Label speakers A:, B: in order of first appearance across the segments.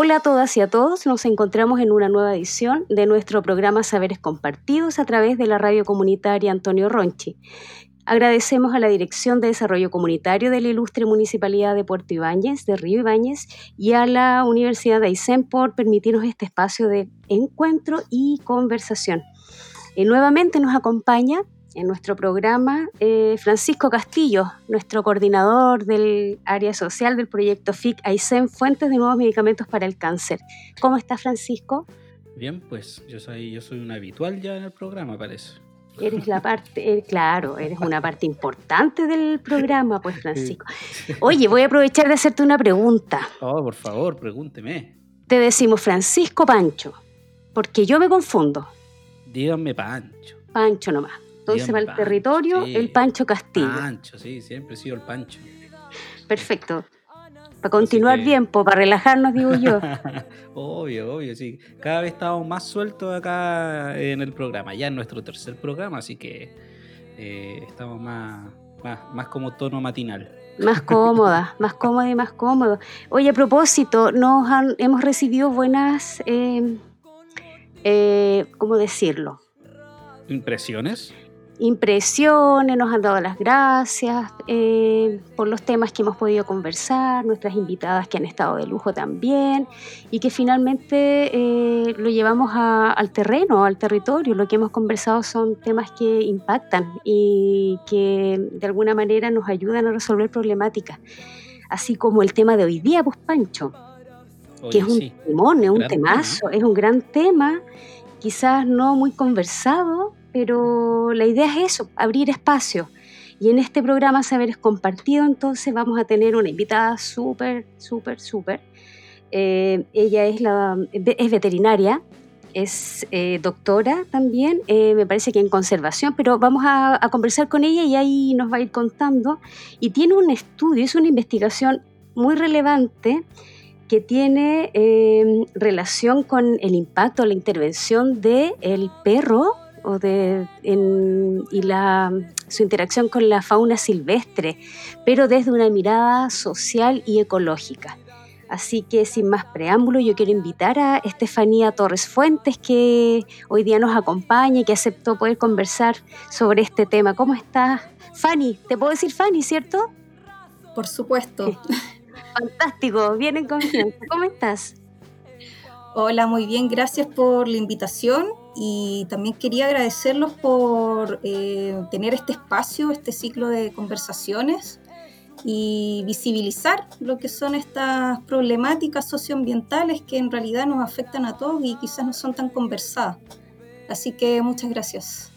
A: Hola a todas y a todos, nos encontramos en una nueva edición de nuestro programa Saberes Compartidos a través de la radio comunitaria Antonio Ronchi. Agradecemos a la Dirección de Desarrollo Comunitario de la Ilustre Municipalidad de Puerto Ibáñez, de Río Ibáñez, y a la Universidad de Aysén por permitirnos este espacio de encuentro y conversación. Y nuevamente nos acompaña en nuestro programa eh, Francisco Castillo, nuestro coordinador del área social del proyecto FIC Aysén, Fuentes de Nuevos Medicamentos para el Cáncer. ¿Cómo está Francisco?
B: Bien, pues yo soy, yo soy un habitual ya en el programa, parece.
A: Eres la parte, eh, claro, eres una parte importante del programa, pues Francisco. Oye, voy a aprovechar de hacerte una pregunta.
B: Oh, por favor, pregúnteme.
A: Te decimos Francisco Pancho, porque yo me confundo.
B: Díganme Pancho.
A: Pancho nomás. Entonces va el territorio el Pancho Castillo.
B: Pancho, sí, siempre he sido el Pancho.
A: Perfecto. Para continuar bien, para relajarnos, digo yo.
B: obvio, obvio, sí. Cada vez estamos más sueltos acá en el programa. Ya en nuestro tercer programa, así que eh, estamos más, más, como tono matinal.
A: Más cómoda, más cómoda y más cómodo. Oye, a propósito, nos han, hemos recibido buenas, eh, eh, ¿cómo decirlo?
B: ¿Impresiones?
A: Impresiones, nos han dado las gracias eh, por los temas que hemos podido conversar, nuestras invitadas que han estado de lujo también y que finalmente eh, lo llevamos al terreno, al territorio. Lo que hemos conversado son temas que impactan y que de alguna manera nos ayudan a resolver problemáticas, así como el tema de hoy día, pues Pancho, que es un temón, es un temazo, es un gran tema, quizás no muy conversado pero la idea es eso, abrir espacio. Y en este programa Saberes Compartido, entonces vamos a tener una invitada súper, súper, súper. Eh, ella es, la, es veterinaria, es eh, doctora también, eh, me parece que en conservación, pero vamos a, a, conversar con ella y ahí nos va a ir contando. Y tiene un estudio, es una investigación muy relevante que tiene relación con el impacto, la intervención del el perro o de, y la, su interacción con la fauna silvestre, pero desde una mirada social y ecológica. Así que sin más preámbulo, yo quiero invitar a Estefanía Torres Fuentes, que hoy día nos acompaña y que aceptó poder conversar sobre este tema. ¿Cómo estás, Fanny? ¿Te puedo decir Fanny, cierto?
C: Por supuesto.
A: Fantástico, bien en confianza. ¿Cómo estás?
C: Hola, muy bien, gracias por la invitación y también quería agradecerlos por eh, tener este espacio, este ciclo de conversaciones y visibilizar lo que son estas problemáticas socioambientales que en realidad nos afectan a todos y quizás no son tan conversadas. Así que muchas gracias.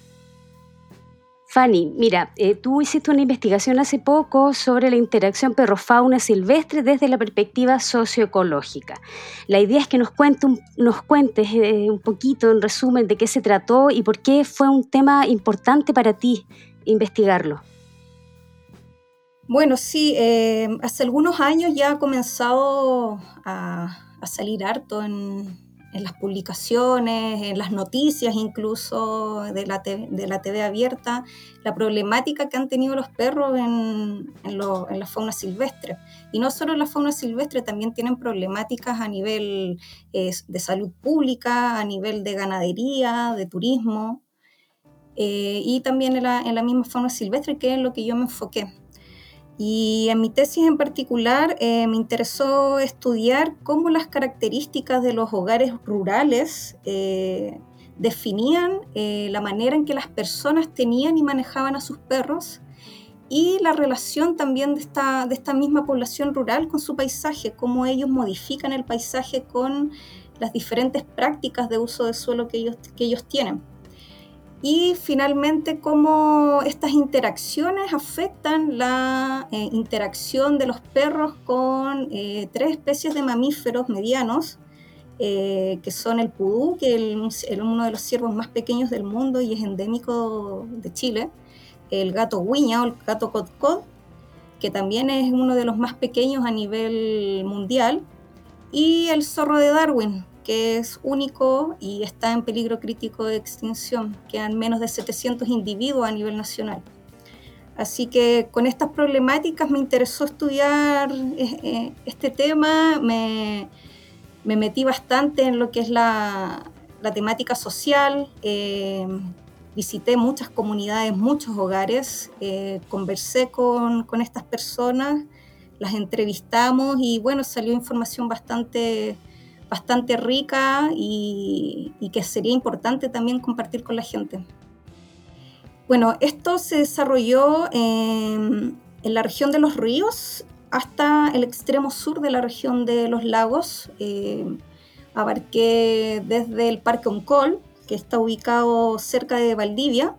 A: Fanny, mira, eh, tú hiciste una investigación hace poco sobre la interacción perro-fauna silvestre desde la perspectiva socioecológica. La idea es que nos, nos cuentes eh, un poquito, en resumen, de qué se trató y por qué fue un tema importante para ti investigarlo.
C: Bueno, sí, eh, hace algunos años ya ha comenzado a salir harto en, en las publicaciones, en las noticias incluso de la, TV, de la TV abierta, la problemática que han tenido los perros en, en, la fauna silvestre. Y no solo en la fauna silvestre, también tienen problemáticas a nivel eh, de salud pública, a nivel de ganadería, de turismo, eh, y también en la, en la misma fauna silvestre, que es lo que yo me enfoqué. Y en mi tesis en particular eh, me interesó estudiar cómo las características de los hogares rurales eh, definían eh, la manera en que las personas tenían y manejaban a sus perros y la relación también de esta, de esta misma población rural con su paisaje, cómo ellos modifican el paisaje con las diferentes prácticas de uso de suelo que ellos, que ellos tienen y finalmente cómo estas interacciones afectan la eh, interacción de los perros con eh, tres especies de mamíferos medianos, eh, que son el pudú, que es uno de los ciervos más pequeños del mundo y es endémico de Chile, el gato guiña o el gato codcod, que también es uno de los más pequeños a nivel mundial, y el zorro de Darwin, que es único y está en peligro crítico de extinción. Quedan menos de 700 individuos a nivel nacional. Así que con estas problemáticas me interesó estudiar eh, eh, este tema, me, me metí bastante en lo que es la, temática social, eh, visité muchas comunidades, muchos hogares, conversé con, estas personas, las entrevistamos y bueno, salió información bastante, bastante rica y, que sería importante también compartir con la gente. Bueno, esto se desarrolló en, la región de los ríos hasta el extremo sur de la región de los lagos. Eh, abarqué desde el Parque Oncol, que está ubicado cerca de Valdivia,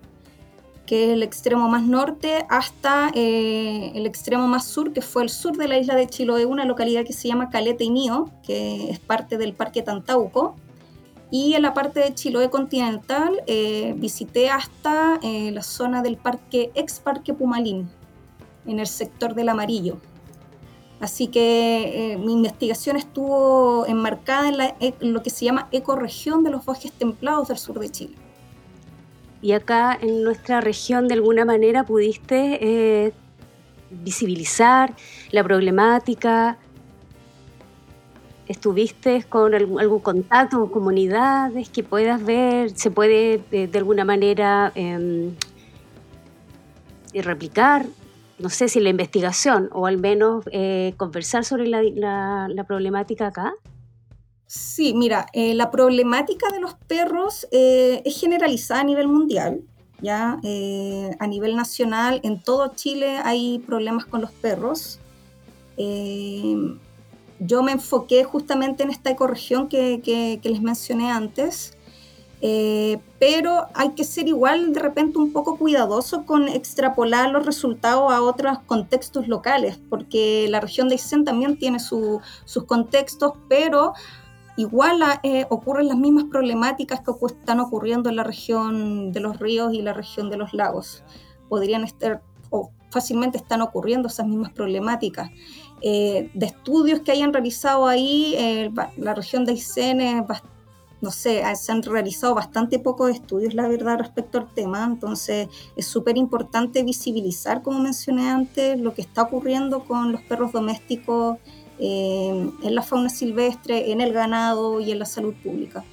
C: que es el extremo más norte, hasta eh, el extremo más sur, que fue el sur de la isla de Chiloé, una localidad que se llama Caleta y Nío, que es parte del Parque Tantauco. Y en la parte de Chiloé continental eh, visité hasta eh, la zona del parque, ex Parque Pumalín, en el sector del Amarillo. Así que mi investigación estuvo enmarcada en, en, lo que se llama ecorregión de los bosques templados del sur de Chile
A: y acá en nuestra región de alguna manera pudiste eh, visibilizar la problemática, estuviste con algún, contacto con comunidades que puedas ver, se puede eh, de alguna manera em, replicar, no sé si la investigación o al menos eh, conversar sobre la problemática acá.
C: Sí, mira, eh, la problemática de los perros eh, es generalizada a nivel mundial. Ya eh, a nivel nacional, en todo Chile hay problemas con los perros. yo me enfoqué justamente en esta ecorregión que, les mencioné antes, pero hay que ser igual de repente un poco cuidadoso con extrapolar los resultados a otros contextos locales, porque la región de Aysén también tiene sus contextos, pero igual eh, ocurren las mismas problemáticas que están ocurriendo en la región de los ríos y la región de los lagos. Podrían estar, o fácilmente están ocurriendo esas mismas problemáticas. Eh, de estudios que hayan realizado ahí, eh, la región de Aysén, no sé, se han realizado bastante pocos estudios, la verdad, respecto al tema. Entonces, es súper importante visibilizar, como mencioné antes, lo que está ocurriendo con los perros domésticos en la fauna silvestre, en el ganado y en la salud pública.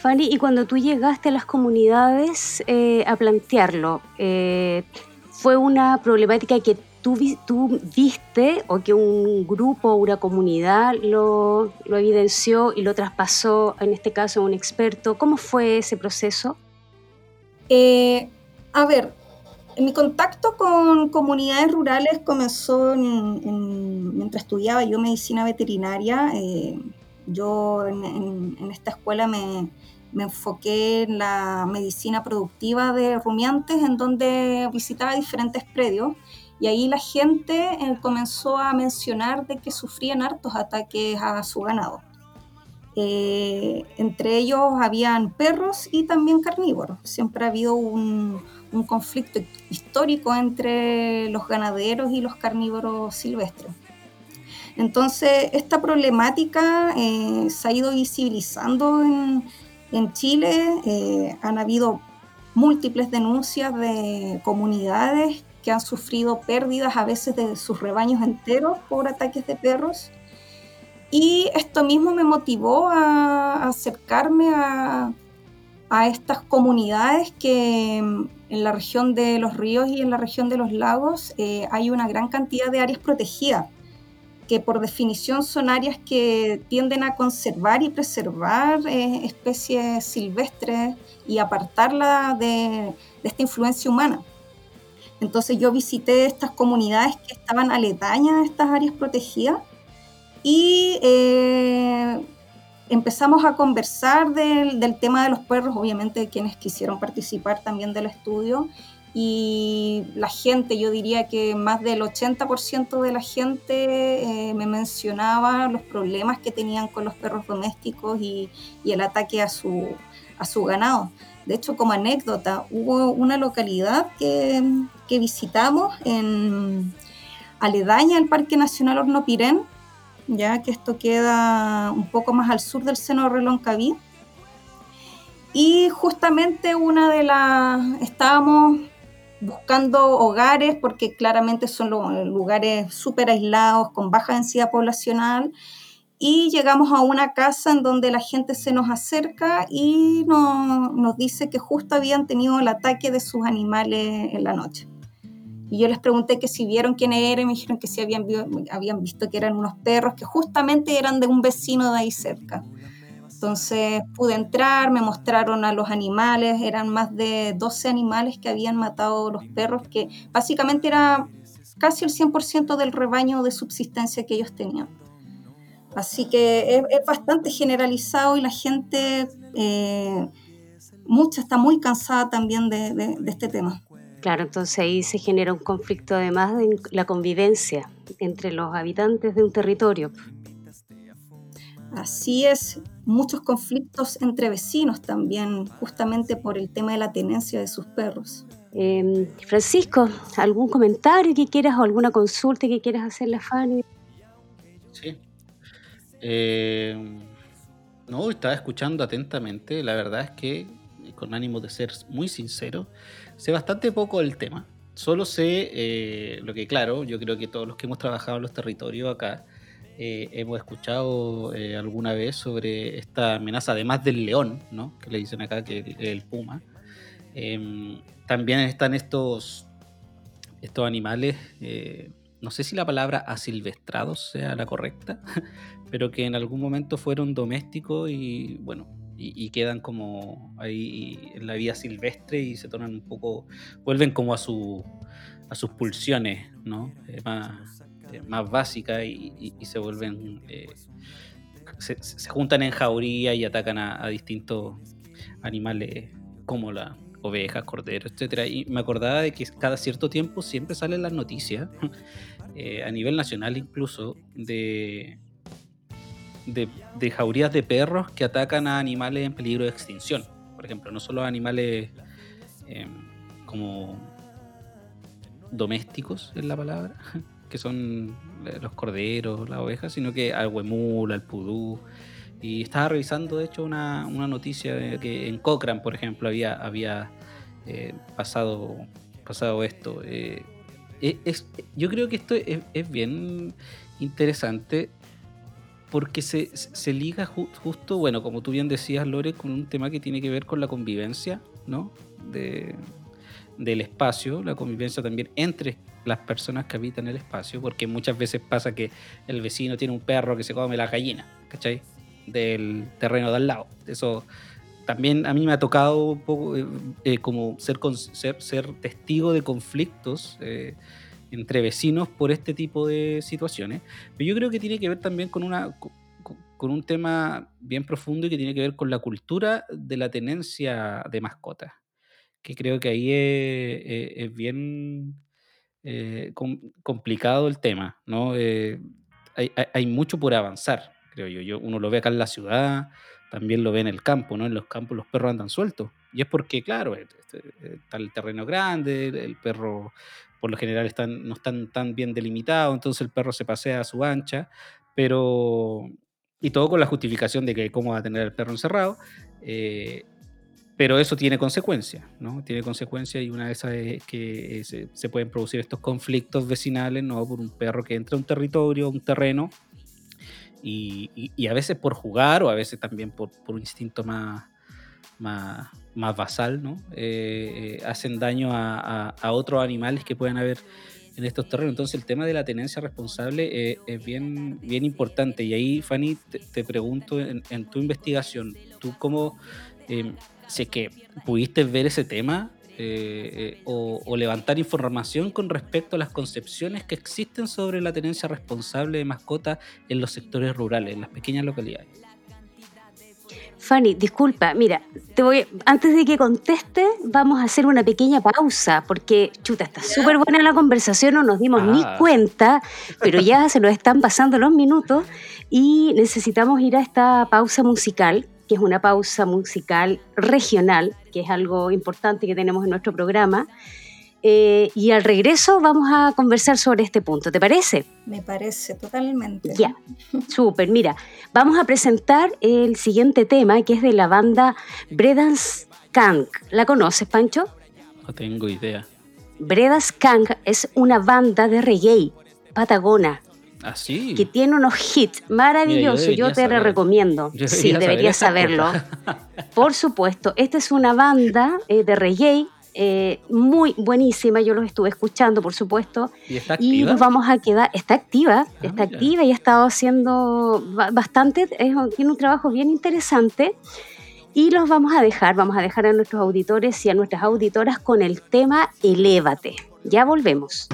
A: Fanny, y cuando tú llegaste a las comunidades eh, a plantearlo, eh, ¿fue una problemática que tú, tú, viste o que un grupo o una comunidad lo, lo evidenció y lo traspasó, en este caso, a un experto? ¿Cómo fue ese proceso?
C: Eh, a ver, mi contacto con comunidades rurales comenzó mientras estudiaba yo medicina veterinaria. Eh, yo en, esta escuela me, enfoqué en la medicina productiva de rumiantes, en donde visitaba diferentes predios. Y ahí la gente eh, comenzó a mencionar de que sufrían hartos ataques a su ganado. Eh, entre ellos habían perros y también carnívoros. Siempre ha habido un, un conflicto histórico entre los ganaderos y los carnívoros silvestres. Entonces, esta problemática eh, se ha ido visibilizando en, Chile. Eh, han habido múltiples denuncias de comunidades que han sufrido pérdidas a veces de sus rebaños enteros por ataques de perros. Y esto mismo me motivó a acercarme a, a estas comunidades que mm, en la región de los ríos y en la región de los lagos eh, hay una gran cantidad de áreas protegidas, que por definición son áreas que tienden a conservar y preservar eh, especies silvestres y apartarla de, esta influencia humana. Entonces yo visité estas comunidades que estaban aledañas a estas áreas protegidas y eh, empezamos a conversar del, tema de los perros, obviamente quienes quisieron participar también del estudio, y la gente, yo diría que más del 80% de la gente eh, me mencionaba los problemas que tenían con los perros domésticos y, el ataque a su, a su ganado. De hecho, como anécdota, hubo una localidad que, que visitamos en aledaña al Parque Nacional Hornopirén, ya que esto queda un poco más al sur del seno de Reloncaví. Y justamente una de las, estábamos buscando hogares porque claramente son lugares súper aislados, con baja densidad poblacional, y llegamos a una casa en donde la gente se nos acerca y nos dice que justo habían tenido el ataque de sus animales en la noche. Y yo les pregunté que si vieron quién era y me dijeron que sí habían, habían visto que eran unos perros que justamente eran de un vecino de ahí cerca. Entonces pude entrar, me mostraron a los animales, eran más de 12 animales que habían matado los perros, que básicamente era casi el 100% del rebaño de subsistencia que ellos tenían. Así que es, bastante generalizado y la gente, eh, mucha está muy cansada también de, este tema.
A: Claro, entonces ahí se genera un conflicto además de la convivencia entre los habitantes de un territorio.
C: Así es, muchos conflictos entre vecinos también, justamente por el tema de la tenencia de sus perros.
A: Em, Francisco, ¿algún comentario que quieras o alguna consulta que quieras hacerle a Fanny?
B: Sí, eh, no, estaba escuchando atentamente. La verdad es que, con ánimo de ser muy sincero, sé bastante poco del tema. Solo sé eh, lo que, claro, yo creo que todos los que hemos trabajado en los territorios acá eh, hemos escuchado alguna vez sobre esta amenaza, además del león, ¿no? Que le dicen acá que el, el puma. Em, también están estos, estos animales no sé si la palabra asilvestrados sea la correcta, pero que en algún momento fueron domésticos y bueno, y, quedan como ahí en la vida silvestre y se tornan un poco, vuelven como a, su, a sus pulsiones, ¿no? Eh, más, eh, más básicas y, se vuelven, eh, se, juntan en jauría y atacan a, a distintos animales como la, ovejas, corderos, etcétera. Y me acordaba de que cada cierto tiempo siempre salen las noticias, a nivel nacional incluso, de, de, jaurías de perros que atacan a animales en peligro de extinción. Por ejemplo, no solo animales em, como domésticos, es la palabra, que son los corderos, las ovejas, sino que al huemul, al pudú. Y estaba revisando, de hecho, una, noticia de que en Cochrane, por ejemplo, había, había eh, pasado, pasado esto. Eh, es, yo creo que esto es bien interesante porque se, se liga justo, bueno, como tú bien decías, Lore, con un tema que tiene que ver con la convivencia, ¿no? De, del espacio, la convivencia también entre las personas que habitan el espacio, porque muchas veces pasa que el vecino tiene un perro que se come la gallina, ¿cachai? Del terreno de al lado. Eso también a mí me ha tocado un poco eh, eh, como ser, ser, ser, testigo de conflictos. Eh, entre vecinos por este tipo de situaciones. Pero yo creo que tiene que ver también con una con un tema bien profundo y que tiene que ver con la cultura de la tenencia de mascotas, que creo que ahí es, bien eh, complicado el tema, ¿no? Eh, hay, mucho por avanzar, creo yo. yo. Uno lo ve acá en la ciudad, también lo ve en el campo, ¿no? En los campos los perros andan sueltos. Y es porque, claro, este, está el terreno grande, el perro por lo general están, no están tan bien delimitados, entonces el perro se pasea a su ancha, pero... Y todo con la justificación de que cómo va a tener el perro encerrado, eh, pero eso tiene consecuencias, ¿no? Tiene consecuencias y una de esas es que eh, se, pueden producir estos conflictos vecinales, ¿no? Por un perro que entra a un territorio, un terreno, y, y, a veces por jugar o a veces también por, por un instinto más, más, más basal, ¿no? Eh, eh, hacen daño a, otros animales que puedan haber en estos terrenos. Entonces el tema de la tenencia responsable eh, es bien, bien importante. Y ahí, Fanny, te, pregunto en, tu investigación, ¿tú cómo, sé que pudiste ver ese tema o, o, levantar información con respecto a las concepciones que existen sobre la tenencia responsable de mascotas en los sectores rurales, en las pequeñas localidades?
A: Fanny, disculpa, mira, te voy, antes de que conteste, vamos a hacer una pequeña pausa, porque, chuta, está súper buena la conversación, no nos dimos ni ah. cuenta, pero ya se nos están pasando los minutos y necesitamos ir a esta pausa musical, que es una pausa musical regional, que es algo importante que tenemos en nuestro programa. Eh, y al regreso vamos a conversar sobre este punto, ¿te parece?
C: Me parece totalmente.
A: Ya, súper. Mira, vamos a presentar el siguiente tema que es de la banda Bredans Kank. ¿La conoces, Pancho?
B: No tengo idea.
A: Bredans Kank es una banda de reggae patagona
B: Así.
A: que tiene unos hits maravillosos. yo, te lo
B: saber.
A: recomiendo. Sí, deberías saberlo. Por supuesto, esta es una banda eh, de reggae eh, muy buenísima. Yo los estuve escuchando, por supuesto.
B: ¿Y está
A: Y
B: activa?
A: nos vamos a quedar, está activa, está
B: Ah, mira.
A: activa y ha estado haciendo ba- bastante, es tiene un trabajo bien interesante. Y los vamos a dejar, vamos a dejar a nuestros auditores y a nuestras auditoras con el tema Elévate. Ya volvemos.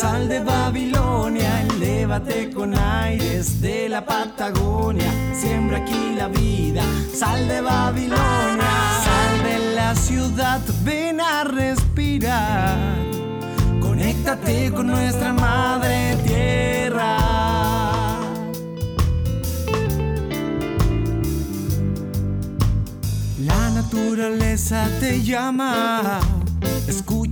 D: Sal de Babilonia, elévate con aires de la Patagonia, siembra aquí la vida, sal de Babilonia, sal de la ciudad, ven a respirar, conéctate con nuestra madre tierra. La naturaleza te llama.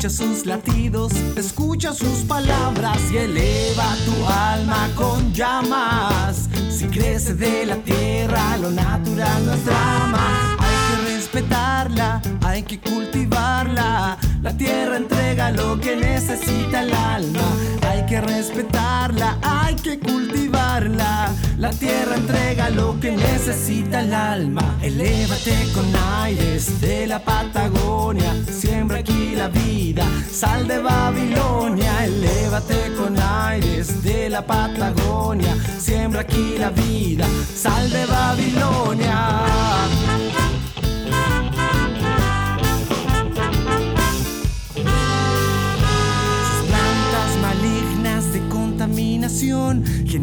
D: Escucha sus latidos, escucha sus palabras y eleva tu alma con llamas. Si crece de la tierra, lo natural no es drama. Hay que respetarla, hay que cultivarla. La tierra entrega lo que necesita el alma. Hay que respetarla, hay que cultivarla. La tierra entrega lo que necesita el alma. Elévate con aires de la Patagonia. Siembra aquí la vida. Sal de Babilonia. Elévate con aires de la Patagonia. Siembra aquí la vida. Sal de Babilonia.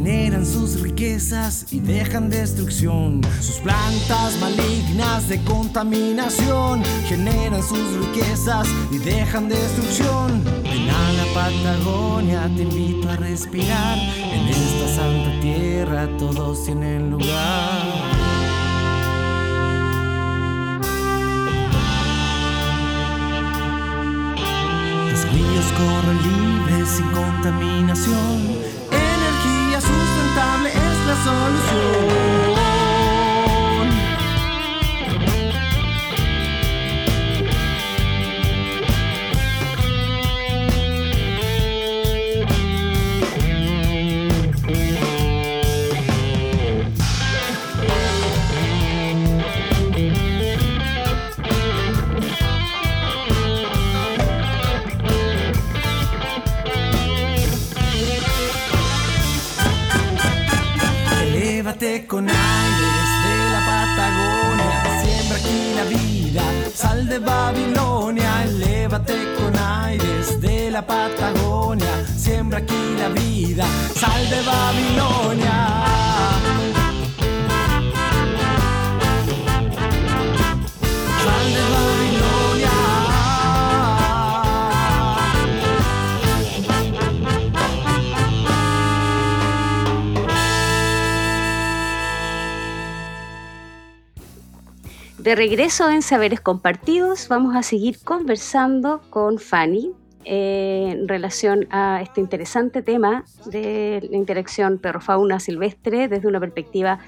D: Generan sus riquezas y dejan destrucción. Sus plantas malignas de contaminación generan sus riquezas y dejan destrucción. Ven a la Patagonia, te invito a respirar. En esta santa tierra todos tienen lugar. Los ríos corren libres sin contaminación. Energía sustentable es la solución. Con aires De
A: regreso en Saberes Compartidos, vamos a seguir conversando con Fanny eh, en relación a este interesante tema de la interacción perro-fauna silvestre desde una perspectiva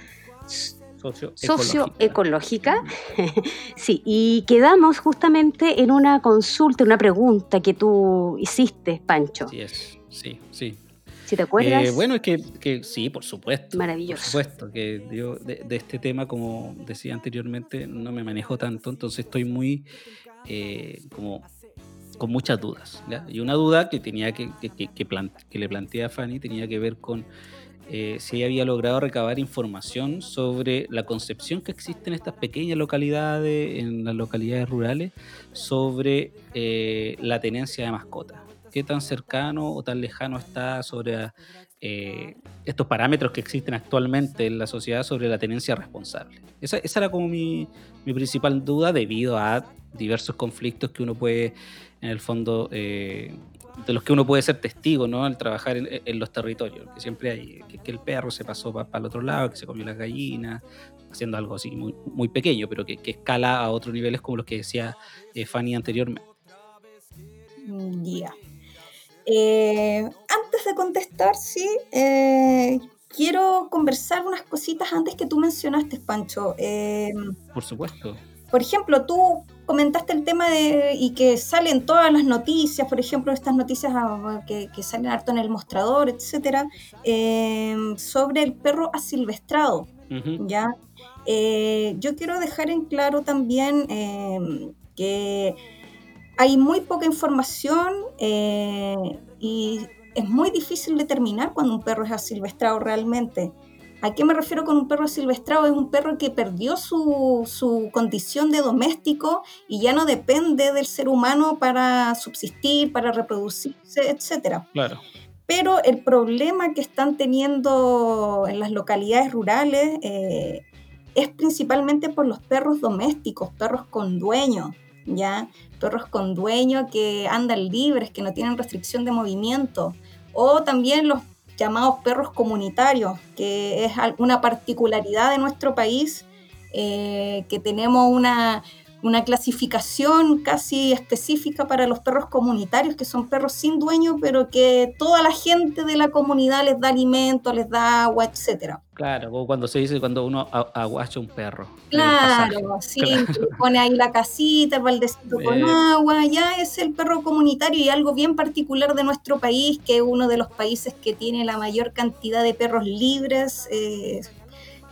B: Socioecológica.
A: sí, y quedamos justamente en una consulta, una pregunta que tú hiciste, Pancho.
B: Así es, sí, sí.
A: Si te acuerdas.
B: Eh, bueno, es que, que sí, por supuesto.
A: Maravilloso.
B: Por supuesto, que yo de, de este tema, como decía anteriormente, no me manejo tanto, entonces estoy muy eh, como con muchas dudas. ¿ya? Y una duda que tenía que, que, que- que plan- que le planteé a Fanny tenía que ver con eh, si ella había logrado recabar información sobre la concepción que existe en estas pequeñas localidades, en las localidades rurales, sobre eh, la tenencia de mascotas. ¿Qué tan cercano o tan lejano está sobre eh, estos parámetros que existen actualmente en la sociedad sobre la tenencia responsable? Esa, esa era como mi, mi principal duda debido a diversos conflictos que uno puede, en el fondo, eh, de los que uno puede ser testigo, ¿no? Al trabajar en, los territorios, que siempre hay, que, el perro se pasó para el otro lado, que se comió las gallinas, haciendo algo así muy, muy pequeño, pero que, escala a otros niveles como los que decía eh, Fanny anteriormente.
C: Ya. Eh, antes de contestar, sí, eh, quiero conversar unas cositas antes que tú mencionaste, Pancho. Eh,
B: Por supuesto.
C: por ejemplo, tú comentaste el tema de, y que salen todas las noticias, por ejemplo, estas noticias ah, que, que salen harto en el mostrador, etcétera, sobre el perro asilvestrado.
B: Ujú.
C: ¿ya? Yo quiero dejar en claro también que hay muy poca información eh, y es muy difícil determinar cuando un perro es asilvestrado realmente. ¿A qué me refiero con un perro asilvestrado? Es un perro que perdió su, su condición de doméstico y ya no depende del ser humano para subsistir, para reproducirse, etcétera.
B: Claro.
C: Pero el problema que están teniendo en las localidades rurales eh, es principalmente por los perros domésticos, perros con dueño, ¿ya? Perros con dueño que andan libres, que no tienen restricción de movimiento. O también los llamados perros comunitarios, que es una particularidad de nuestro país, eh, que tenemos una, una clasificación casi específica para los perros comunitarios, que son perros sin dueño, pero que toda la gente de la comunidad les da alimento, les da agua, etcétera.
B: Claro, como cuando se dice cuando uno aguacha un perro.
C: Claro, sí,
B: Claro.
C: pone ahí la casita, el baldecito con
B: Eh.
C: agua, ya es el perro comunitario y algo bien particular de nuestro país, que es uno de los países que tiene la mayor cantidad de perros libres eh,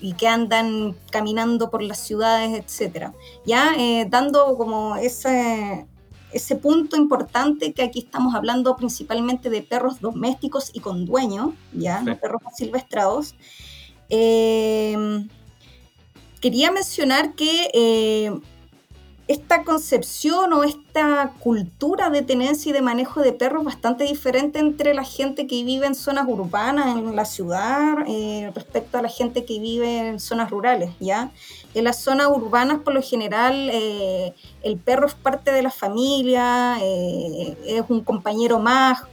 C: y que andan caminando por las ciudades, etcétera. Ya eh, dando como ese, ese punto importante que aquí estamos hablando principalmente de perros domésticos y con dueño, ya, no
B: Sí.
C: perros silvestrados. Eh, quería mencionar que eh, esta concepción o esta cultura de tenencia y de manejo de perros es bastante diferente entre la gente que vive en zonas urbanas, en la ciudad, eh, respecto a la gente que vive en zonas rurales, ¿ya? En las zonas urbanas, por lo general, eh, el perro es parte de la familia, es un compañero más,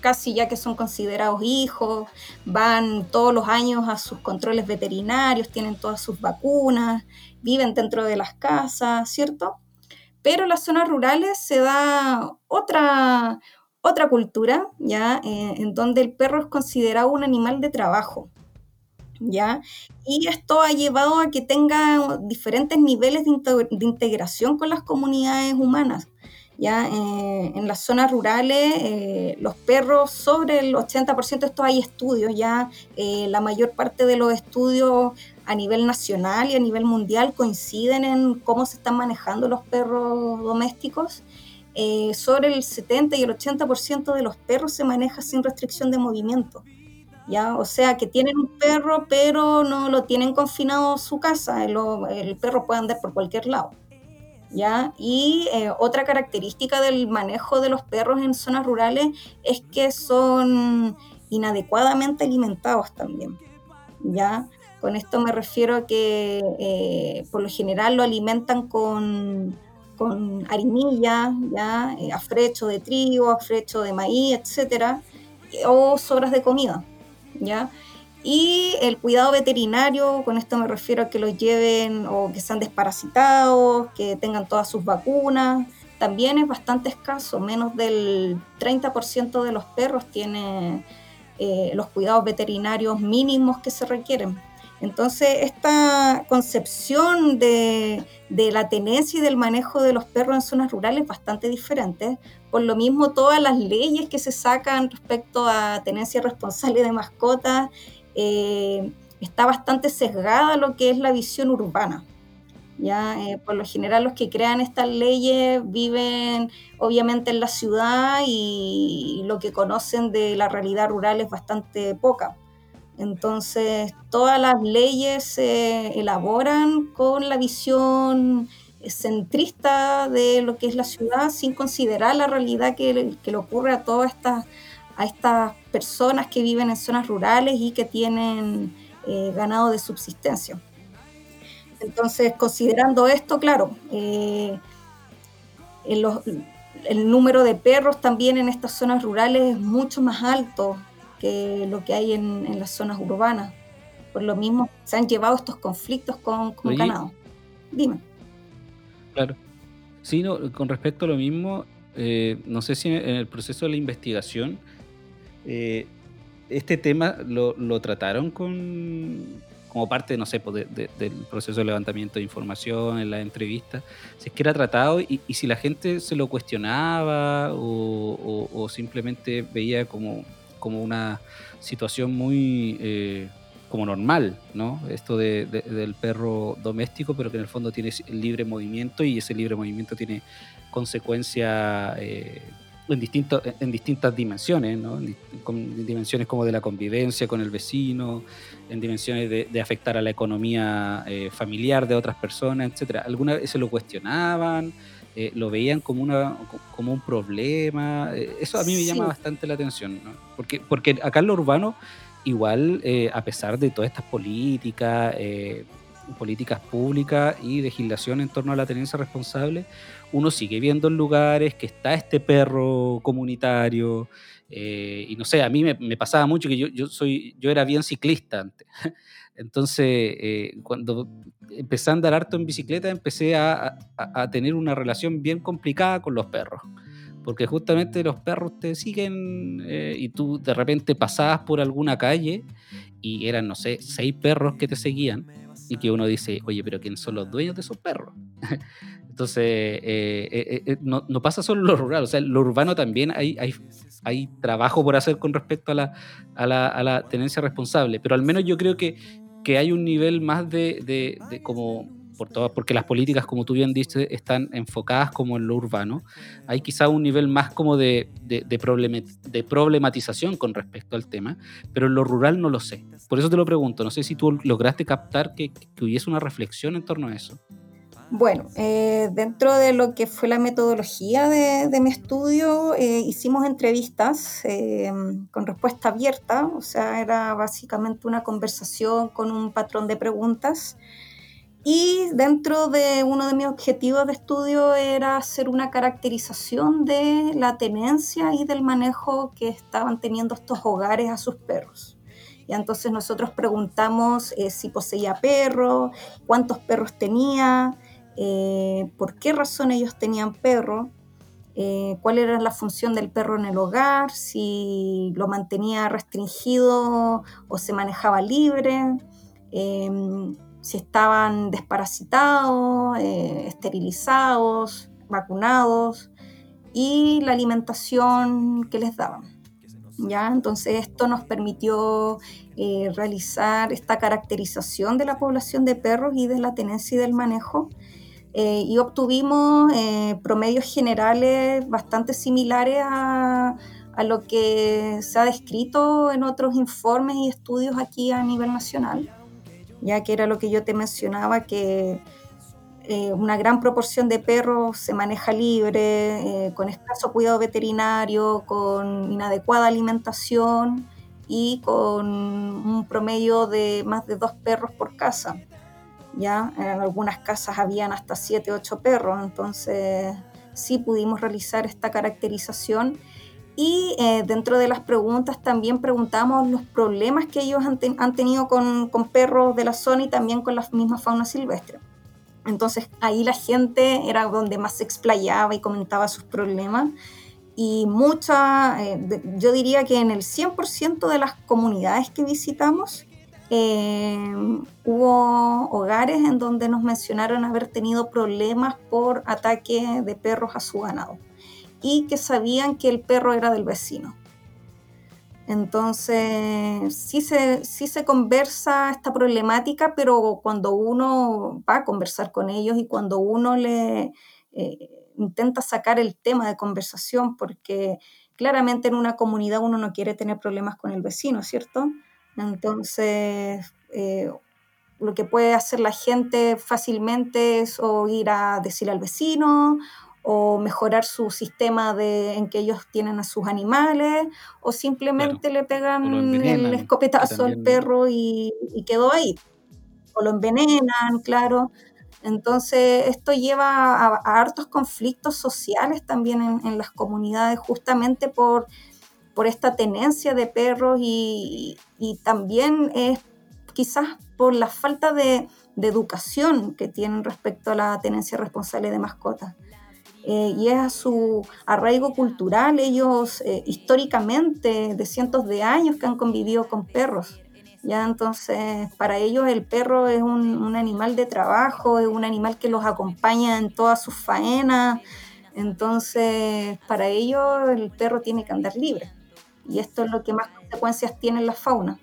C: casi ya que son considerados hijos, van todos los años a sus controles veterinarios, tienen todas sus vacunas, viven dentro de las casas, ¿cierto? Pero en las zonas rurales se da otra, otra cultura, ¿ya? Eh, en donde el perro es considerado un animal de trabajo, ¿ya? Y esto ha llevado a que tenga diferentes niveles de, inte- de integración con las comunidades humanas. Ya Eh, en las zonas rurales, eh, los perros, sobre el 80%, de estos hay estudios, ya eh, la mayor parte de los estudios a nivel nacional y a nivel mundial coinciden en cómo se están manejando los perros domésticos. Sobre el 70 y el 80% de los perros se maneja sin restricción de movimiento. ¿ya? O sea, que tienen un perro, pero no lo tienen confinado a su casa. El perro puede andar por cualquier lado. ¿Ya? Y eh, otra característica del manejo de los perros en zonas rurales es que son inadecuadamente alimentados también. ¿ya? Con esto me refiero a que eh, por lo general lo alimentan con, con harinilla, ¿ya? Eh, afrecho de trigo, afrecho de maíz, etcétera, o sobras de comida. ¿ya? Y el cuidado veterinario, con esto me refiero a que los lleven o que sean desparasitados, que tengan todas sus vacunas. También es bastante escaso, menos del 30% de los perros tiene eh, los cuidados veterinarios mínimos que se requieren. Entonces, esta concepción de, de, la tenencia y del manejo de los perros en zonas rurales es bastante diferente. Por lo mismo, todas las leyes que se sacan respecto a tenencia responsable de mascotas eh, está bastante sesgada lo que es la visión urbana. ¿ya? Eh, por lo general, los que crean estas leyes viven obviamente en la ciudad y, y lo que conocen de la realidad rural es bastante poca. Entonces, todas las leyes se elaboran con la visión centrista de lo que es la ciudad, sin considerar la realidad que, que le ocurre a todas estas, a estas personas que viven en zonas rurales y que tienen eh, ganado de subsistencia. Entonces, considerando esto, claro, eh, en los, el número de perros también en estas zonas rurales es mucho más alto que lo que hay en, en, las zonas urbanas. Por lo mismo se han llevado estos conflictos con, con
B: Oye,
C: ganado. Dime.
B: Claro. Sí, no, con respecto a lo mismo, eh, no sé si en el proceso de la investigación eh, este tema lo, trataron con, como parte, no sé, pues, del proceso de levantamiento de información, en la entrevista, si es que era tratado y, si la gente se lo cuestionaba o, simplemente veía como, como una situación muy eh, como normal, ¿no? Esto del perro doméstico, pero que en el fondo tiene libre movimiento y ese libre movimiento tiene consecuencias eh, en, distinto, en distintas dimensiones, ¿no? en dimensiones como de la convivencia con el vecino, en dimensiones de, afectar a la economía eh, familiar de otras personas, etc. Algunas veces se lo cuestionaban, eh, lo veían como, una, como un problema. eso a mí me llama bastante la atención, ¿no? porque, porque acá en lo urbano, igual, a pesar de todas estas políticas, políticas públicas y legislación en torno a la tenencia responsable, uno sigue viendo en lugares que está este perro comunitario. Eh, y no sé, a mí me, pasaba mucho que yo, soy, yo era bien ciclista antes. Entonces, eh, cuando empecé a andar harto en bicicleta, empecé a, a, tener una relación bien complicada con los perros. Porque justamente los perros te siguen eh, y tú de repente pasabas por alguna calle y eran, no sé, seis perros que te seguían y que uno dice, oye, pero ¿quiénes son los dueños de esos perros? Entonces, eh, eh, eh, no, no, pasa solo lo rural, o sea, lo urbano también hay, hay, hay trabajo por hacer con respecto a la, a, la, a la, tenencia responsable, pero al menos yo creo que, que hay un nivel más de, de, de como por todas, porque las políticas, como tú bien dices, están enfocadas como en lo urbano, hay quizá un nivel más como de, de, de, problematización con respecto al tema, pero en lo rural no lo sé. Por eso te lo pregunto, no sé si tú lograste captar que, que hubiese una reflexión en torno a eso.
C: Bueno, eh, dentro de lo que fue la metodología de, de mi estudio, eh, hicimos entrevistas eh, con respuesta abierta, o sea, era básicamente una conversación con un patrón de preguntas y dentro de uno de mis objetivos de estudio era hacer una caracterización de la tenencia y del manejo que estaban teniendo estos hogares a sus perros. Y entonces nosotros preguntamos eh, si poseía perro, cuántos perros tenía, eh, por qué razón ellos tenían perro, eh, cuál era la función del perro en el hogar, si lo mantenía restringido o se manejaba libre em, si estaban desparasitados, eh, esterilizados, vacunados y la alimentación que les daban. ¿ya? Entonces esto nos permitió eh, realizar esta caracterización de la población de perros y de la tenencia y del manejo eh, y obtuvimos promedios generales bastante similares a, a lo que se ha descrito en otros informes y estudios aquí a nivel nacional ya que era lo que yo te mencionaba, que eh, una gran proporción de perros se maneja libre, eh, con escaso cuidado veterinario, con inadecuada alimentación y con un promedio de más de dos perros por casa. Ya en algunas casas habían hasta siete, ocho perros, entonces sí pudimos realizar esta caracterización y eh, dentro de las preguntas también preguntamos los problemas que ellos han, tenido con, con, perros de la zona y también con la misma fauna silvestre. Entonces ahí la gente era donde más se explayaba y comentaba sus problemas. Y mucha, eh, yo diría que en el 100% de las comunidades que visitamos, eh, hubo hogares en donde nos mencionaron haber tenido problemas por ataque de perros a su ganado y que sabían que el perro era del vecino. Entonces, sí se, sí se conversa esta problemática, pero cuando uno va a conversar con ellos y cuando uno le eh, intenta sacar el tema de conversación, porque claramente en una comunidad uno no quiere tener problemas con el vecino, ¿cierto? Entonces, eh, lo que puede hacer la gente fácilmente es o ir a decir al vecino o mejorar su sistema de, en que ellos tienen a sus animales, o simplemente le pegan el escopetazo al perro y, quedó ahí, o lo envenenan, claro. Entonces, esto lleva a, hartos conflictos sociales también en, las comunidades, justamente por, por esta tenencia de perros y, también es quizás por la falta de, de educación que tienen respecto a la tenencia responsable de mascotas. Eh, y es a su arraigo cultural. Ellos eh, históricamente, de cientos de años que han convivido con perros. Ya entonces, para ellos el perro es un, un animal de trabajo, es un animal que los acompaña en todas sus faenas. Entonces, para ellos el perro tiene que andar libre. Y esto es lo que más consecuencias tiene en la fauna.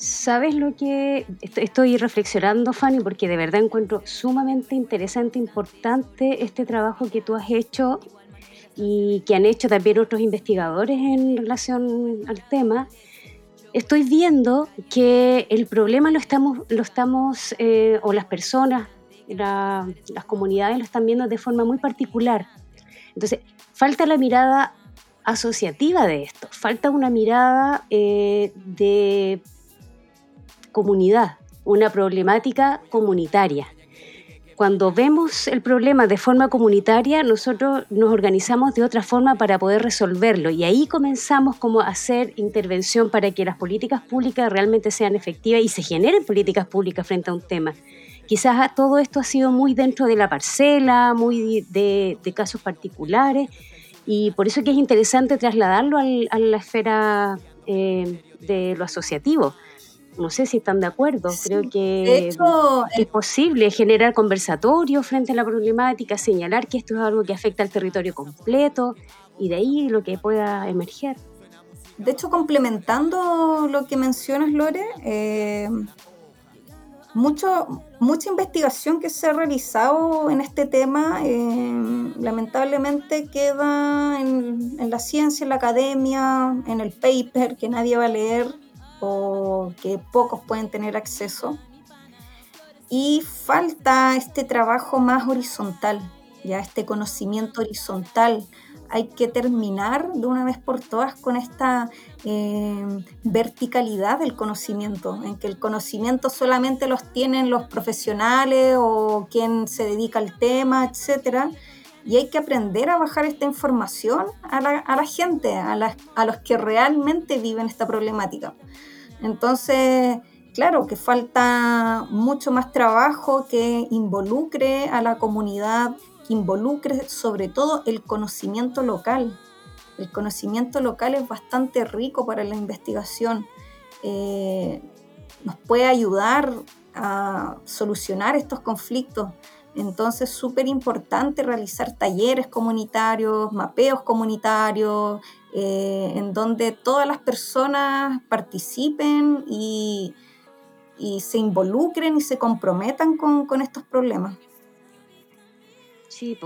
A: ¿Sabes lo que estoy reflexionando, Fanny? Porque de verdad encuentro sumamente interesante, importante este trabajo que tú has hecho y que han hecho también otros investigadores en relación al tema. Estoy viendo que el problema lo estamos, lo estamos eh, o las personas, las comunidades lo están viendo de forma muy particular. Entonces, falta la mirada asociativa de esto, falta una mirada eh, de comunidad, una problemática comunitaria. Cuando vemos el problema de forma comunitaria, nosotros nos organizamos de otra forma para poder resolverlo y ahí comenzamos como a hacer intervención para que las políticas públicas realmente sean efectivas y se generen políticas públicas frente a un tema. Quizás todo esto ha sido muy dentro de la parcela, muy de, casos particulares y por eso que es interesante trasladarlo a la esfera eh, de lo asociativo no sé si están de acuerdo, creo que, es posible generar conversatorios frente a la problemática, señalar que esto es algo que afecta al territorio completo y de ahí lo que pueda emerger.
C: De hecho, complementando lo que mencionas, Lore, eh, mucho, mucha investigación que se ha realizado en este tema eh, lamentablemente queda en, en la ciencia, en la academia, en el paper que nadie va a leer o que pocos pueden tener acceso. Y falta este trabajo más horizontal, ya este conocimiento horizontal. Hay que terminar de una vez por todas con esta eh, verticalidad del conocimiento, en que el conocimiento solamente los tienen los profesionales o quien se dedica al tema, etcétera y hay que aprender a bajar esta información a la, gente, a, los que realmente viven esta problemática. Entonces, claro que falta mucho más trabajo que involucre a la comunidad, que involucre sobre todo el conocimiento local. El conocimiento local es bastante rico para la investigación. Eh, nos puede ayudar a solucionar estos conflictos. Entonces, súper importante realizar talleres comunitarios, mapeos comunitarios, eh, en donde todas las personas participen y, se involucren y se comprometan con, estos problemas.
A: Sí,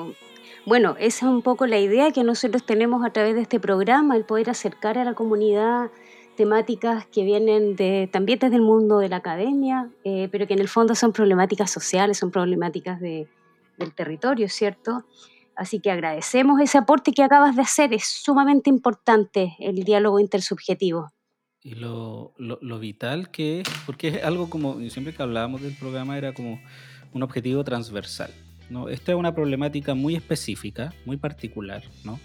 A: bueno, esa es un poco la idea que nosotros tenemos a través de este programa, el poder acercar a la comunidad temáticas que vienen de, también desde el mundo de la academia, eh, pero que en el fondo son problemáticas sociales, son problemáticas de, del territorio, ¿cierto? Así que agradecemos ese aporte que acabas de hacer, es sumamente importante el diálogo intersubjetivo.
B: Y lo, vital que es, porque es algo como, siempre que hablábamos del programa era como un objetivo transversal. ¿no? Esta es una problemática muy específica, muy particular, ¿no?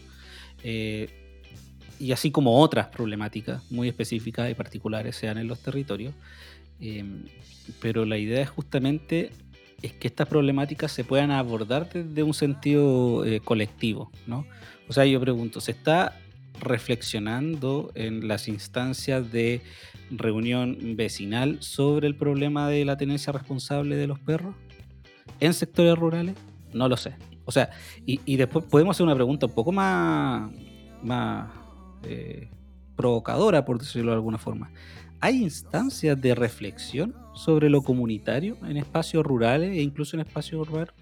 B: Eh, y así como otras problemáticas muy específicas y particulares sean en los territorios. Eh, pero la idea es justamente es que estas problemáticas se puedan abordar desde un sentido eh, colectivo, ¿no? O sea, yo pregunto, ¿se está reflexionando en las instancias de reunión vecinal sobre el problema de la tenencia responsable de los perros en sectores rurales? No lo sé. O sea, y, después podemos hacer una pregunta un poco más, más eh, provocadora, por decirlo de alguna forma. ¿Hay instancias de reflexión sobre lo comunitario en espacios rurales e incluso en espacios urbanos?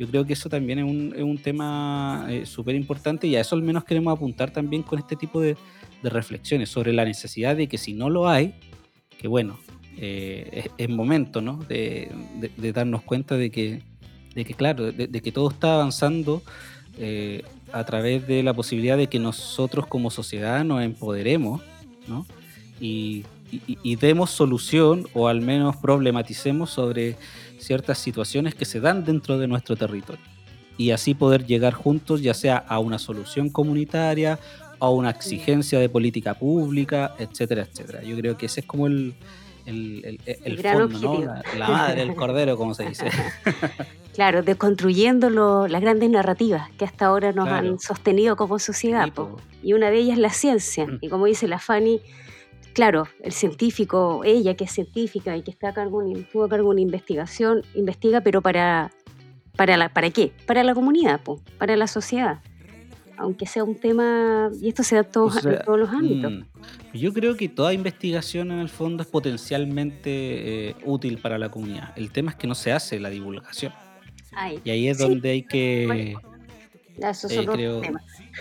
B: Yo creo que eso también es un, tema eh, súper importante y a eso al menos queremos apuntar también con este tipo de, reflexiones sobre la necesidad de que si no lo hay, que bueno, eh, es, momento ¿no? de, darnos cuenta de que, de que claro, de, que todo está avanzando eh, a través de la posibilidad de que nosotros como sociedad nos empoderemos ¿no? y y, demos solución o al menos problematicemos sobre ciertas situaciones que se dan dentro de nuestro territorio. Y así poder llegar juntos ya sea a una solución comunitaria, a una exigencia de política pública, etcétera, etcétera. Yo creo que ese es como el, el, el,
A: El
B: fondo, ¿no? La, la madre del cordero, como se dice.
A: Claro, desconstruyendo las grandes narrativas que hasta ahora nos
B: Claro.
A: han sostenido como sociedad.
B: Sí,
A: po.
B: po.
A: Y una de ellas es la ciencia.
B: Mm.
A: Y como dice la Fanny, claro, el científico, ella que es científica y que está a cargo, tuvo a cargo de una investigación, investiga, pero para, para, la, ¿para qué? Para la comunidad, po, para la sociedad. Aunque sea un tema, y esto se da en todos,
B: O sea,
A: en todos los ámbitos.
B: Mm, Yo creo que toda investigación en el fondo es potencialmente eh, útil para la comunidad. El tema es que no se hace la divulgación.
A: Ay,
B: Y ahí es
A: Sí.
B: donde hay que eh, creo-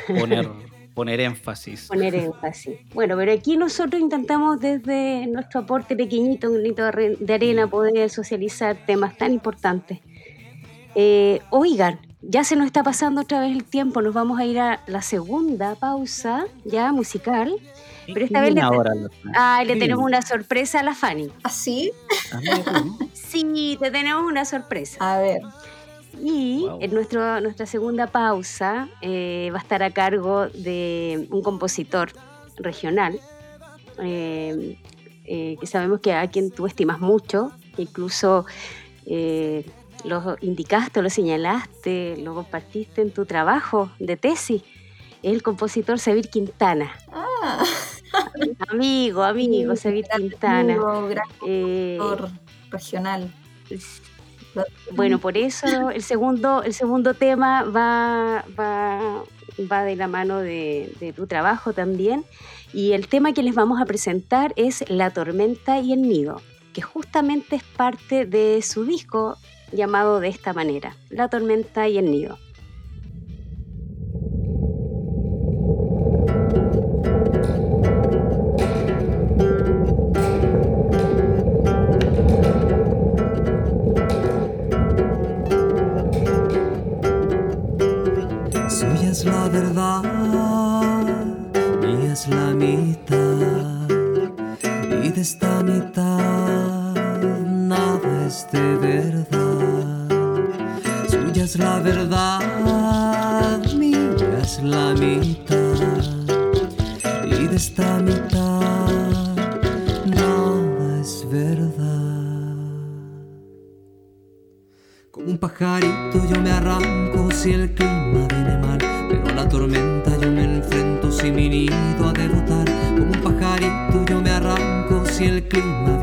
B: poner, poner énfasis.
A: poner énfasis. Bueno, pero aquí nosotros intentamos desde nuestro aporte pequeñito, un granito de arena, poder socializar temas tan importantes. Eh, oigan, ya se nos está pasando otra vez el tiempo, nos vamos a ir a la segunda pausa ya musical. Pero esta vez le-
B: Ahora,
A: Ah, le
B: Sí.
A: tenemos una sorpresa a la Fanny.
C: ¿Así?
A: Sí, te tenemos una sorpresa.
C: A ver.
A: Y
B: Wow.
A: en nuestro, nuestra segunda pausa eh, va a estar a cargo de un compositor regional, eh, eh, que sabemos que a quien tú estimas mucho, que incluso eh, lo indicaste, lo señalaste, lo compartiste en tu trabajo de tesis, es el compositor Sabir Quintana.
C: Ah,
A: Amigo, amigo, Sabir Quintana.
C: amigo, gran
A: Eh,
C: actor regional.
A: Bueno, por eso el segundo, el segundo tema va, va, va de la mano de, de tu trabajo también. Y el tema que les vamos a presentar es La tormenta y el nido, que justamente es parte de su disco llamado de esta manera, La tormenta y el nido.
D: Es la verdad, mía es la mitad, y de esta mitad nada es de verdad. Suya es la verdad, mía es la mitad, y de esta mitad nada es verdad. Como un pajarito yo me arranco si el clima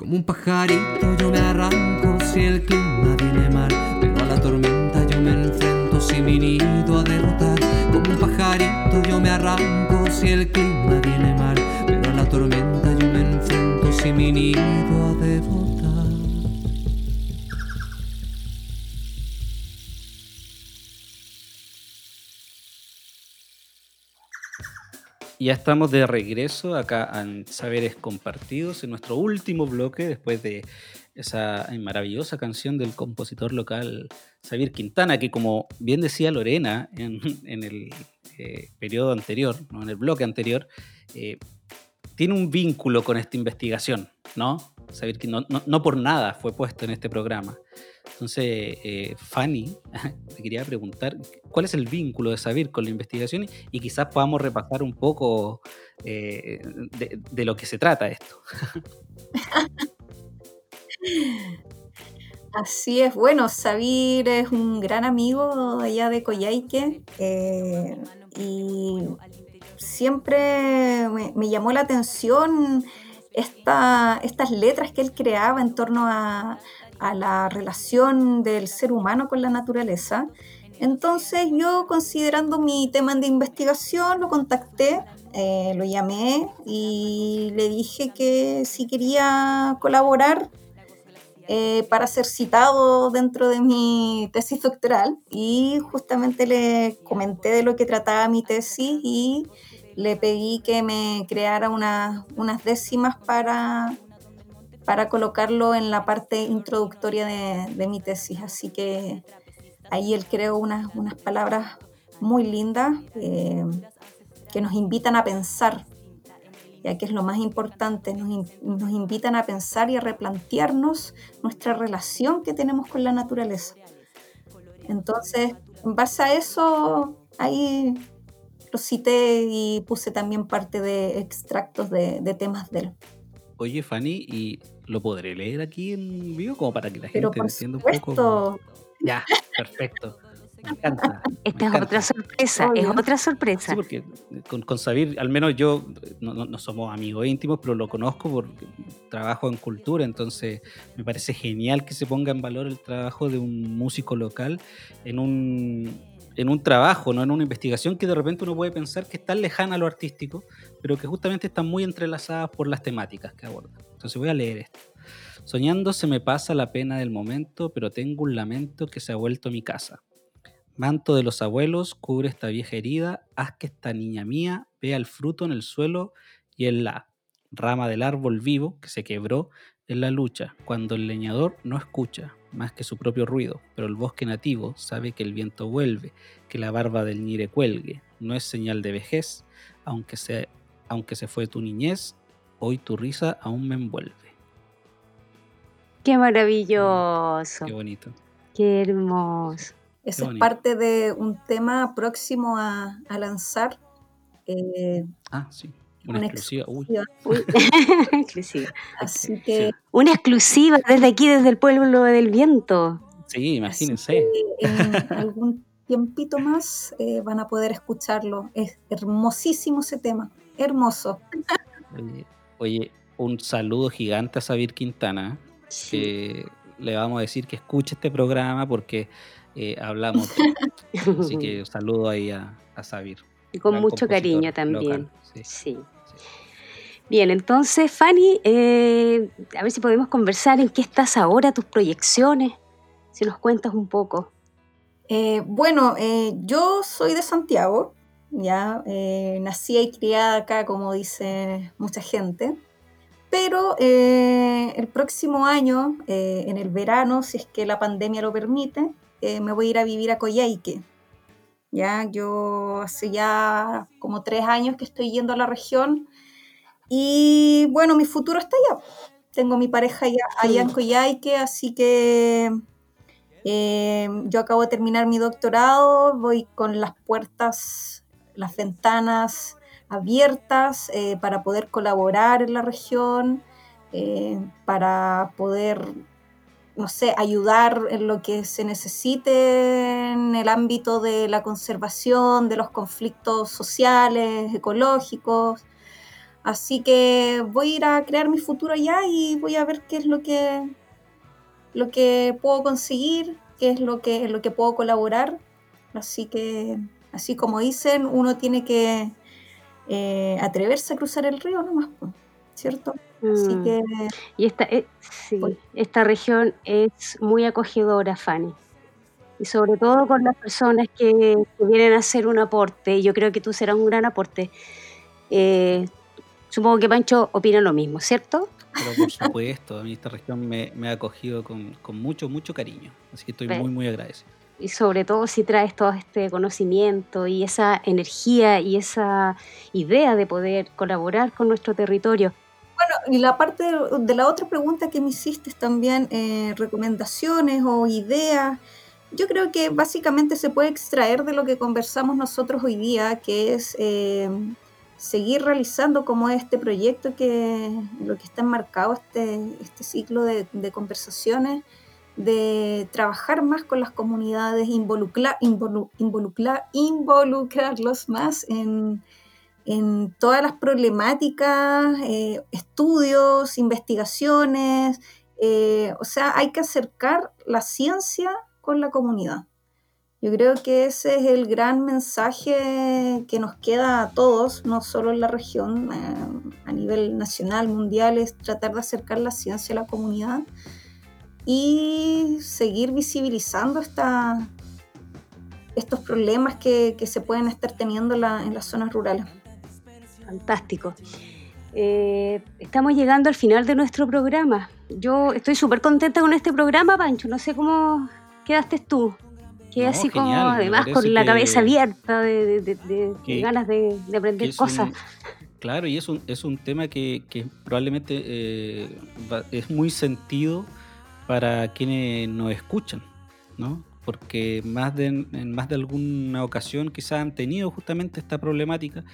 D: Como un pajarito yo me arranco si el clima viene mal, pero a la tormenta yo me enfrento si mi nido a derrotar. Como un pajarito yo me arranco si el clima viene mal, pero a la tormenta yo me enfrento si mi nido a devotar.
B: Ya estamos de regreso acá en Saberes Compartidos, en nuestro último bloque, después de esa maravillosa canción del compositor local Xavier Quintana, que como bien decía Lorena en, el eh, periodo anterior, ¿no? en el bloque anterior, eh, tiene un vínculo con esta investigación, ¿no? Xavier Quintana, no, no por nada fue puesto en este programa. Entonces, eh, Fanny, te quería preguntar, ¿cuál es el vínculo de Sabir con la investigación? Y quizás podamos repasar un poco eh, de, lo que se trata esto.
C: Así es, bueno, Sabir es un gran amigo allá de Coyhaique eh, y siempre me, me llamó la atención estas letras que él creaba en torno a, la relación del ser humano con la naturaleza. Entonces yo, considerando mi tema de investigación, lo contacté, eh, lo llamé y le dije que si quería colaborar eh, para ser citado dentro de mi tesis doctoral y justamente le comenté de lo que trataba mi tesis y le pedí que me creara unas décimas para, para colocarlo en la parte introductoria de, mi tesis. Así que ahí él creó unas, unas palabras muy lindas eh, que nos invitan a pensar, ya que es lo más importante, nos, nos invitan a pensar y a replantearnos nuestra relación que tenemos con la naturaleza. Entonces, en base a eso, ahí lo cité y puse también parte de extractos de, temas de él.
B: Oye, Fanny, ¿y lo podré leer aquí en vivo como para que la gente entienda
C: un poco?
B: Ya, perfecto. Me encanta.
A: Esta es otra sorpresa, es otra sorpresa.
B: Sí, porque con, con Sabir, al menos yo, no, no, somos amigos íntimos, pero lo conozco por trabajo en cultura, entonces me parece genial que se ponga en valor el trabajo de un músico local en un, en un trabajo, no en una investigación que de repente uno puede pensar que es tan lejana a lo artístico, pero que justamente están muy entrelazadas por las temáticas que aborda. Entonces voy a leer esto. Soñando se me pasa la pena del momento, pero tengo un lamento que se ha vuelto mi casa. Manto de los abuelos, cubre esta vieja herida, haz que esta niña mía vea el fruto en el suelo y en la rama del árbol vivo que se quebró en la lucha, cuando el leñador no escucha, más que su propio ruido, pero el bosque nativo sabe que el viento vuelve, que la barba del ñire cuelgue, no es señal de vejez, aunque se, aunque se fue tu niñez, hoy tu risa aún me envuelve.
A: Qué maravilloso.
B: Qué bonito.
A: Qué hermoso.
C: Eso es parte de un tema próximo a, lanzar.
B: Eh, ah, sí. Una, exclusiva.
A: exclusiva. Así que. Una exclusiva desde aquí, desde el pueblo del viento.
B: Sí, imagínense.
C: en algún tiempito más eh, van a poder escucharlo. Es hermosísimo ese tema. Hermoso.
B: Oye, un saludo gigante a Sabir Quintana. Que le vamos a decir que escuche este programa porque eh, hablamos. Así que saludo ahí a, a Sabir.
A: Y con mucho cariño también. sí. Bien, entonces, Fanny, eh, a ver si podemos conversar en qué estás ahora, tus proyecciones, si nos cuentas un poco.
C: Eh, bueno, eh, yo soy de Santiago, ya nací y criada acá, como dice mucha gente, pero el próximo año, en el verano, si es que la pandemia lo permite, me voy a ir a vivir a Coyhaique. Ya, yo hace ya como tres años que estoy yendo a la región y bueno, mi futuro está allá. Tengo mi pareja allá, allá en Coyhaique, así que eh, yo acabo de terminar mi doctorado, voy con las puertas, las ventanas abiertas eh, para poder colaborar en la región, eh, para poder no sé, ayudar en lo que se necesite en el ámbito de la conservación, de los conflictos sociales, ecológicos. Así que voy a ir a crear mi futuro allá y voy a ver qué es lo que, lo que puedo conseguir, qué es lo que, lo que puedo colaborar. Así que, así como dicen, uno tiene que eh, atreverse a cruzar el río nomás, ¿cierto? Así mm. que,
A: y esta, eh, esta región es muy acogedora, Fanny. Y sobre todo con las personas que, vienen a hacer un aporte. Yo creo que tú serás un gran aporte. Eh, supongo que Pancho opina lo mismo, ¿cierto?
B: Pero por supuesto, a mí esta región me, ha acogido con, mucho, mucho cariño. Así que estoy muy, muy agradecido.
A: Y sobre todo si traes todo este conocimiento y esa energía y esa idea de poder colaborar con nuestro territorio.
C: Bueno, y la parte de, la otra pregunta que me hiciste también, eh, recomendaciones o ideas, yo creo que básicamente se puede extraer de lo que conversamos nosotros hoy día, que es eh, seguir realizando como este proyecto que lo que está enmarcado este, este ciclo de, conversaciones, de trabajar más con las comunidades, involucrar, involucrarlos más en en todas las problemáticas, eh, estudios, investigaciones. Eh, o sea, hay que acercar la ciencia con la comunidad. Yo creo que ese es el gran mensaje que nos queda a todos, no solo en la región, eh, a nivel nacional, mundial, es tratar de acercar la ciencia a la comunidad y seguir visibilizando esta, estos problemas que, se pueden estar teniendo en las zonas rurales.
A: Fantástico. Eh, estamos llegando al final de nuestro programa. Yo estoy súper contenta con este programa, Pancho. No sé cómo quedaste tú. Quedé así como, además, con la cabeza abierta de, ganas de, aprender cosas.
B: claro, y es un, es un tema que, probablemente eh, es muy sentido para quienes nos escuchan, ¿no? Porque más de, en más de alguna ocasión quizás han tenido justamente esta problemática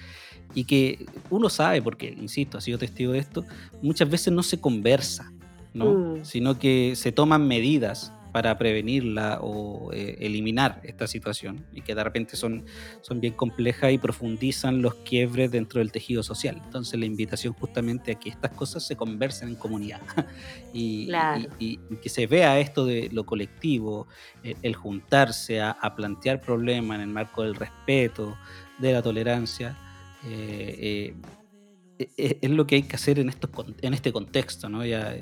B: y que uno sabe, porque, insisto, ha sido testigo de esto, muchas veces no se conversa, ¿no? Mm. Sino que se toman medidas para prevenirla o eh, eliminar esta situación y que de repente son, son bien complejas y profundizan los quiebres dentro del tejido social. Entonces la invitación justamente a que estas cosas se conversen en comunidad y, y, que se vea esto de lo colectivo, eh, el, juntarse a, plantear problemas en el marco del respeto, de la tolerancia. Eh, es lo que hay que hacer en, estos, en este contexto, ¿no? ya,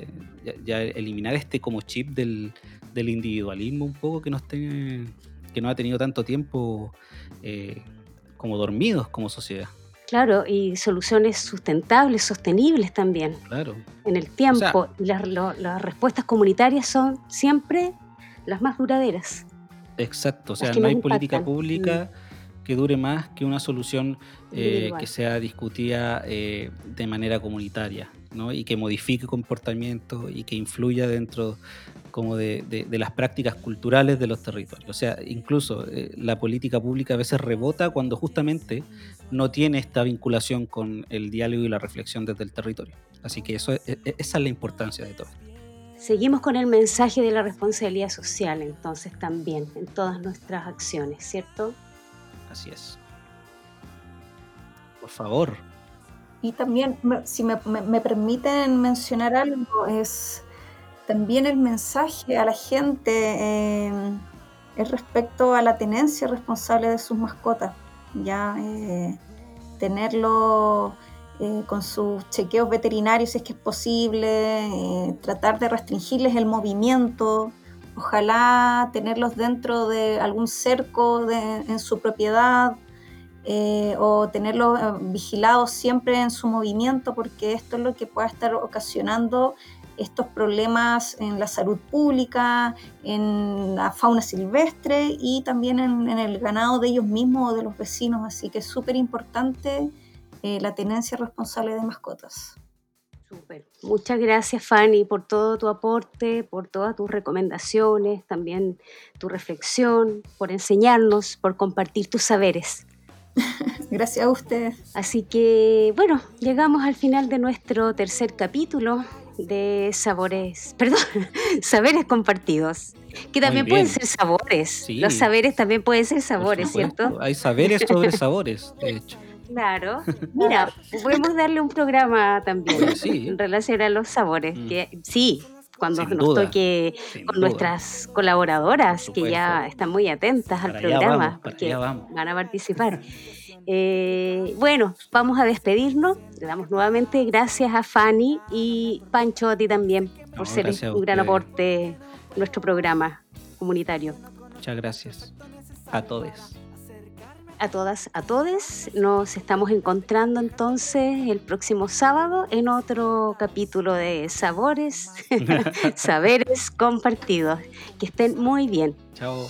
B: ya eliminar este como chip del, del individualismo un poco que nos, tiene, que no ha tenido tanto tiempo eh, como dormidos como sociedad.
A: Claro, y soluciones sustentables, sostenibles también.
B: Claro.
A: En el tiempo. las, respuestas comunitarias son siempre las más duraderas.
B: Exacto, o sea, no hay política pública mm. Que dure más que una solución eh, que sea discutida eh, de manera comunitaria ¿no? y que modifique comportamiento y que influya dentro como de, las prácticas culturales de los territorios. O sea, incluso eh, la política pública a veces rebota cuando justamente no tiene esta vinculación con el diálogo y la reflexión desde el territorio. Así que eso, e, e, esa es la importancia de todo
A: Seguimos con el mensaje de la responsabilidad social, entonces también, en todas nuestras acciones, ¿cierto?
B: Así es. Por favor.
C: Y también, si me, permiten mencionar algo, es también el mensaje a la gente eh, es respecto a la tenencia responsable de sus mascotas, ya eh, tenerlo eh, con sus chequeos veterinarios si es que es posible, tratar de restringirles el movimiento, ojalá tenerlos dentro de algún cerco en su propiedad. o tenerlos vigilados siempre en su movimiento porque esto es lo que puede estar ocasionando estos problemas en la salud pública, en la fauna silvestre y también en, el ganado de ellos mismos o de los vecinos. Así que es súper importante eh, la tenencia responsable de mascotas.
A: Súper. Muchas gracias Fanny por todo tu aporte, por todas tus recomendaciones, también tu reflexión, por enseñarnos, por compartir tus saberes.
C: Gracias a ustedes.
A: Así que, bueno, llegamos al final de nuestro tercer capítulo de sabores, perdón, saberes compartidos, que también pueden ser sabores. Los saberes también pueden ser sabores, ¿cierto?
B: Hay saberes sobre sabores, de hecho.
A: Claro. Mira, podemos darle un programa también en relación a los sabores. Mm. Que, sí, cuando nos toque con nuestras colaboradoras, que ya están muy atentas al programa, porque van a participar. Eh, bueno, vamos a despedirnos. Le damos nuevamente gracias a Fanny y Pancho a ti también por ser un gran aporte a nuestro programa comunitario.
B: Muchas gracias a todos.
A: A todas, a todos. Nos estamos encontrando entonces el próximo sábado en otro capítulo de Sabores, Saberes Compartidos. Que estén muy bien.
B: Chao.